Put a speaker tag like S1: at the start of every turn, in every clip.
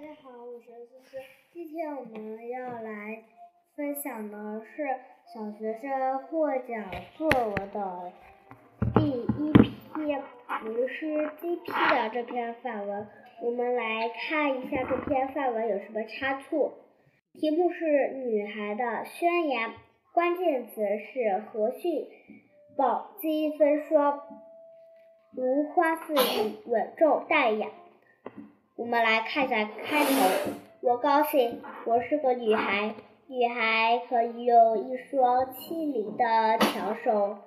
S1: 大家好，我是思思。今天我们要来分享的是小学生获奖作文的第一篇不是第一批的这篇范文。我们来看一下这篇范文有什么差错。题目是女孩的宣言，关键词是和煦、饱经风霜、如花似玉、稳重淡雅。我们来看一下开头。我高兴，我是个女孩。女孩可以用一双轻灵的巧手，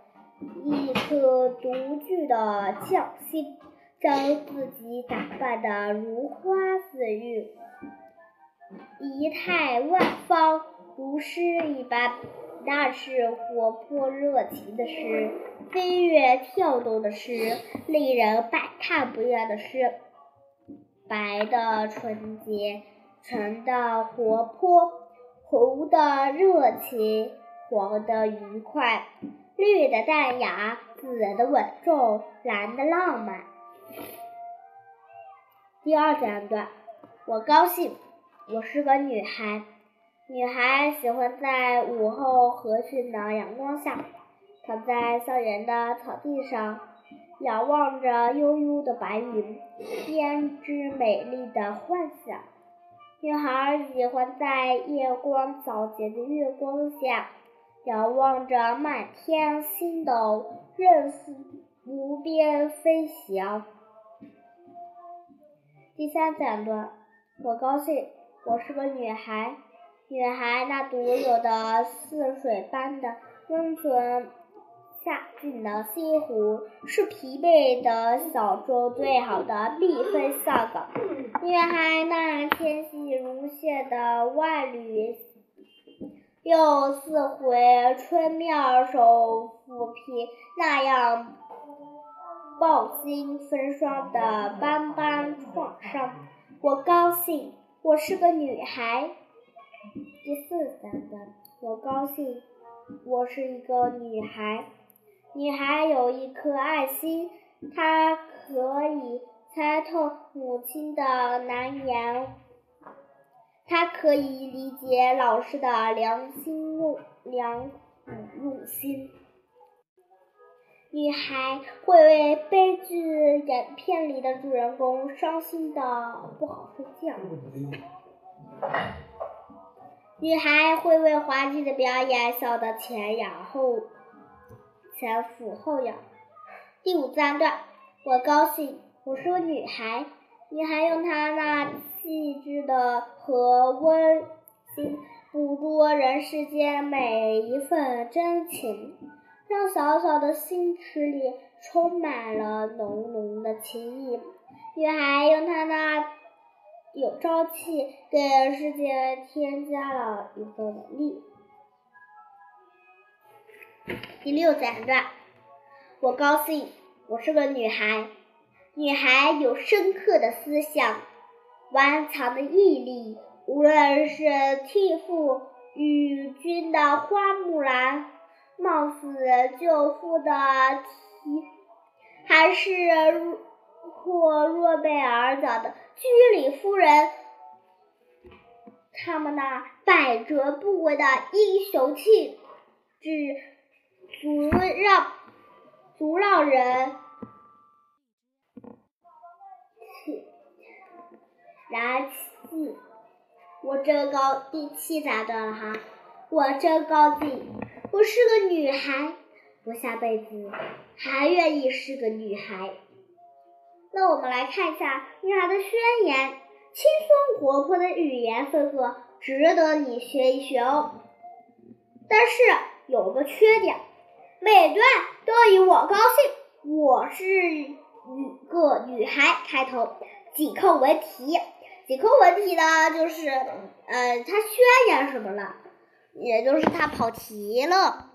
S1: 一颗独具的匠心，将自己打扮得如花似玉，仪态万方，如诗一般。那是活泼热情的诗，飞跃跳动的诗，令人百看不厌的诗。白的纯洁，橙的活泼，红的热情，黄的愉快，绿的淡雅，紫的稳重，蓝的浪漫。第二自然段，我高兴，我是个女孩。女孩喜欢在午后和煦的阳光下，躺在校园的草地上。仰望着悠悠的白云，编织美丽的幻想。女孩喜欢在夜光皎洁的月光下，仰望着满天星斗，任思无边飞翔。第三讲段，我高兴，我是个女孩。女孩那独有的似水般的温存。下进的西湖是疲惫的小舟最好的避风向港。女孩那纤细如线的万缕，又似回春妙手抚平那样饱经风霜的斑斑创伤。我高兴，我是个女孩。第四自然段，我高兴，我是一个女孩。女孩有一颗爱心，她可以猜透母亲的难言，她可以理解老师的良心用良苦用心。女孩会为悲剧影片里的主人公伤心的不好睡觉。女孩会为滑稽的表演笑得前仰后。前俯后仰。第五自然段，我高兴，我是个女孩。女孩用她那细致的和温馨，捕捉人世间每一份真情，让小小的心池里充满了浓浓的情谊。女孩用她那有朝气，给世界添加了一份美丽。第六自然段，我高兴，我是个女孩。女孩有深刻的思想，顽强的毅力。无论是替父与君的花木兰，冒死救父的提，还是或诺贝尔奖的居里夫人，他们那百折不回的英雄气质。足让足让人燃气，我真高第七咋段了哈，我真高兴，我是个女孩，我下辈子还愿意是个女孩。那我们来看一下女孩的宣言，轻松活泼的语言风格值得你学一学哦。但是有个缺点。每段都以“我高兴，我是一个女孩”开头，紧扣文题。紧扣文题呢，就是呃，他宣言什么了，也就是他跑题了。